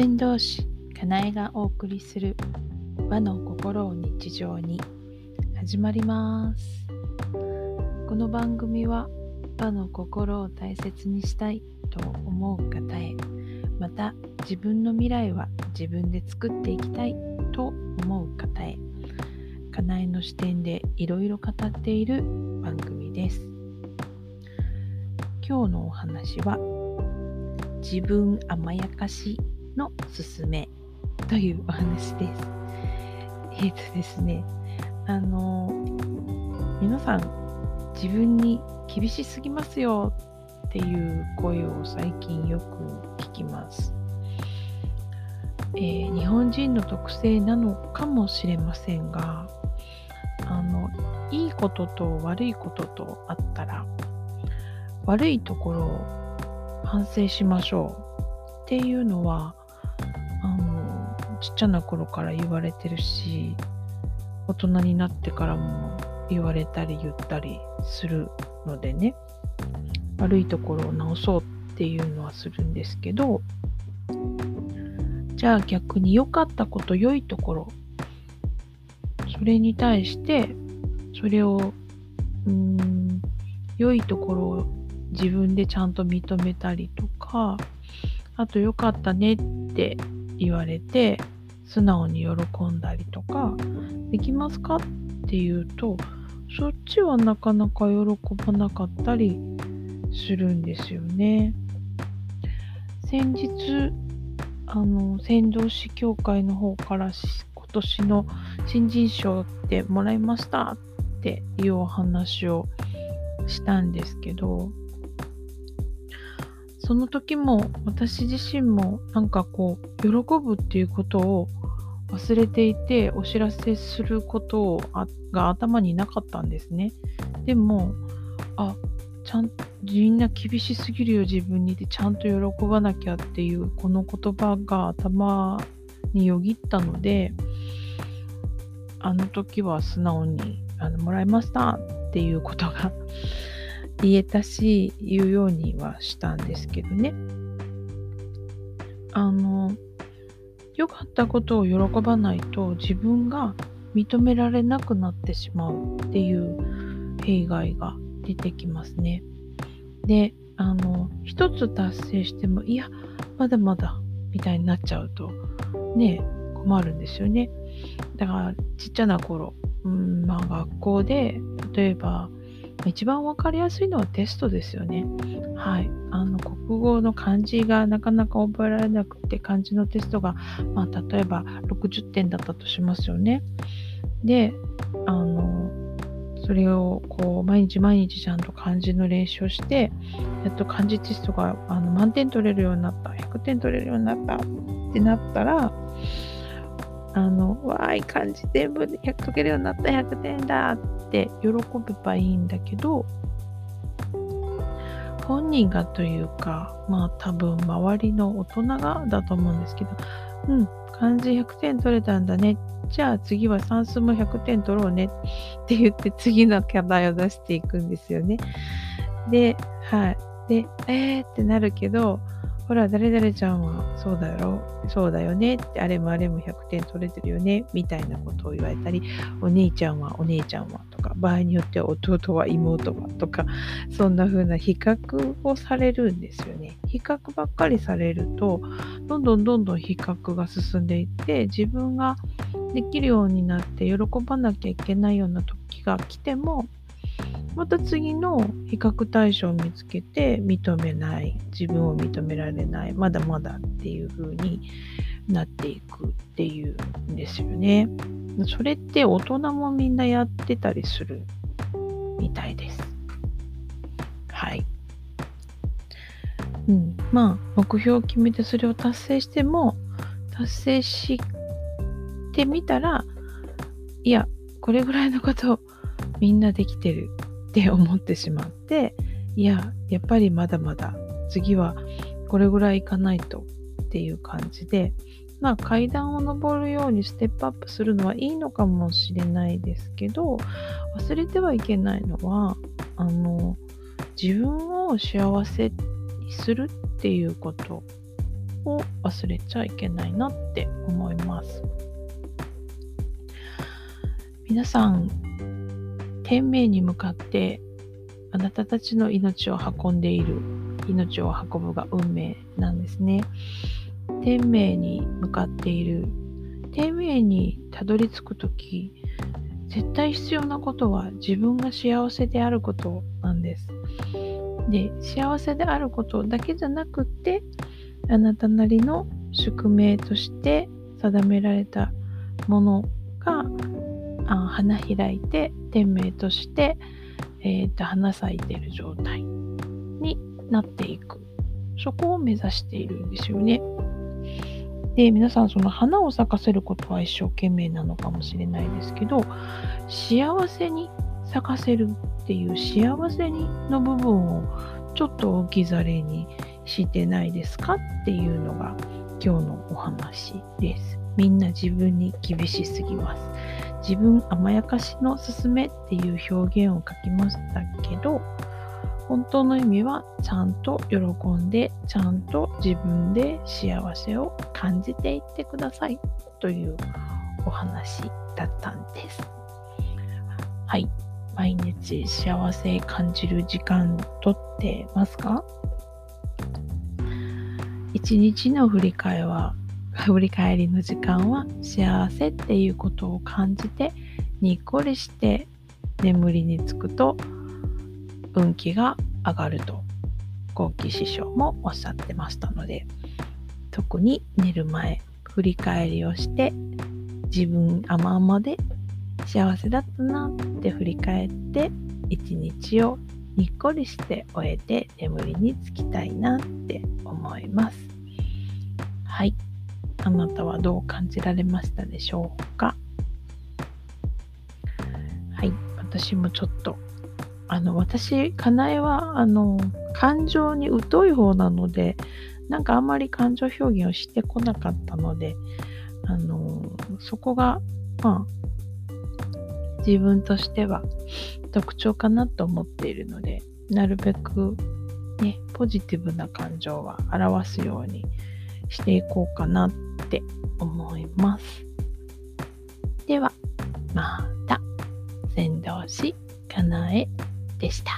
船同士かなえがお送りす。る和の心を日常に始まります。この番組は和の心を大切にしたいと思う方へまた自分の未来は自分で作っていきたいと思う方へかなえの視点でいろいろ語っている番組です。今日のお話は自分甘やかしのすすめというお話です。えっ、ー、とですね、あの、皆さん自分に厳しすぎますよっていう声を最近よく聞きます。えー、日本人の特性なのかもしれませんが、あの、いいことと悪いこととあったら、悪いところを反省しましょうっていうのはちっちゃな頃から言われてるし大人になってからも言われたり言ったりするのでね悪いところを直そうっていうのはするんですけどじゃあ逆に良かったこと良いところそれに対してそれをうん良いところを自分でちゃんと認めたりとかあと良かったねって言われて素直に喜んだりとかできますかっていうとそっちはなかなか喜ばなかったりするんですよね。先日あの先導士協会の方から今年の新人賞ってもらいましたっていうお話をしたんですけどその時も私自身もなんかこう喜ぶっていうことを忘れていてお知らせすることをが頭になかったんですね。でもあちゃんみんな厳しすぎるよ自分にでちゃんと喜ばなきゃっていうこの言葉が頭によぎったのであの時は素直にあのもらいましたっていうことが言えたし、言うようにはしたんですけどね。あの、良かったことを喜ばないと自分が認められなくなってしまうっていう弊害が出てきますね。で、あの、一つ達成しても、いや、まだまだみたいになっちゃうと、ね、困るんですよね。だから、ちっちゃな頃、うん、まあ学校で、例えば、一番わかりやすいのはテストですよね。はい。あの、国語の漢字がなかなか覚えられなくて、漢字のテストが、まあ、例えば60点だったとしますよね。で、あの、それをこう毎日毎日ちゃんと漢字の練習をしてやっと漢字テストがあの満点取れるようになった100点取れるようになったってなったらあの、わーい、漢字全部100解けるようになった100点だって喜べばいいんだけど、本人がというか、まあ多分周りの大人がだと思うんですけど、うん、漢字100点取れたんだね。じゃあ次は算数も100点取ろうねって言って次の課題を出していくんですよね。で、はい。で、えーってなるけど、ほら、誰々ちゃんはそうだよ、そうだよね。って、あれもあれも100点取れてるよね、みたいなことを言われたり、お兄ちゃんはお姉ちゃんはとか、場合によっては弟は妹はとか、そんな風な比較をされるんですよね。比較ばっかりされると、どんどんどんどん比較が進んでいって、自分ができるようになって喜ばなきゃいけないような時が来ても、また次の比較対象を見つけて認めない自分を認められないまだまだっていう風になっていくっていうんですよね。それって大人もみんなやってたりするみたいです。はい。うん、まあ目標を決めてそれを達成しても達成してみたらいやこれぐらいのことみんなできてるって思ってしまっていややっぱりまだまだ次はこれぐらいいかないとっていう感じでまあ階段を上るようにステップアップするのはいいのかもしれないですけど忘れてはいけないのはあの自分を幸せにするっていうことを忘れちゃいけないなって思います。皆さん、天命に向かってあなたたちの命を運んでいる、命を運ぶが運命なんですね。天命に向かっている、天命にたどり着くとき、絶対必要なことは自分が幸せであることなんです。で、幸せであることだけじゃなくって、あなたなりの宿命として定められたものがあ花開いて天命として、えーと、花咲いてる状態になっていくそこを目指しているんですよね。で皆さんその花を咲かせることは一生懸命なのかもしれないですけど幸せに咲かせるっていう幸せにの部分をちょっと置き去りにしてないですかっていうのが今日のお話です。みんな自分に厳しすぎます。自分甘やかしのすすめっていう表現を書きましたけど、本当の意味はちゃんと喜んで、ちゃんと自分で幸せを感じていってくださいというお話だったんです。はい。毎日幸せ感じる時間とってますか？一日の振り返りは振り返りの時間は幸せっていうことを感じてにっこりして眠りにつくと運気が上がると後期師匠もおっしゃってましたので特に寝る前振り返りをして自分甘々で幸せだったなって振り返って一日をにっこりして終えて眠りにつきたいなって思います。はい。あなたはどう感じられましたでしょうか？はい。私もちょっと、あの、私、かなえは、あの、感情に疎い方なので、なんかあんまり感情表現をしてこなかったので、あの、そこが、まあ、自分としては特徴かなと思っているので、なるべくね、ポジティブな感情は表すようにしていこうかなって思います。では、また、先導しかなえでした。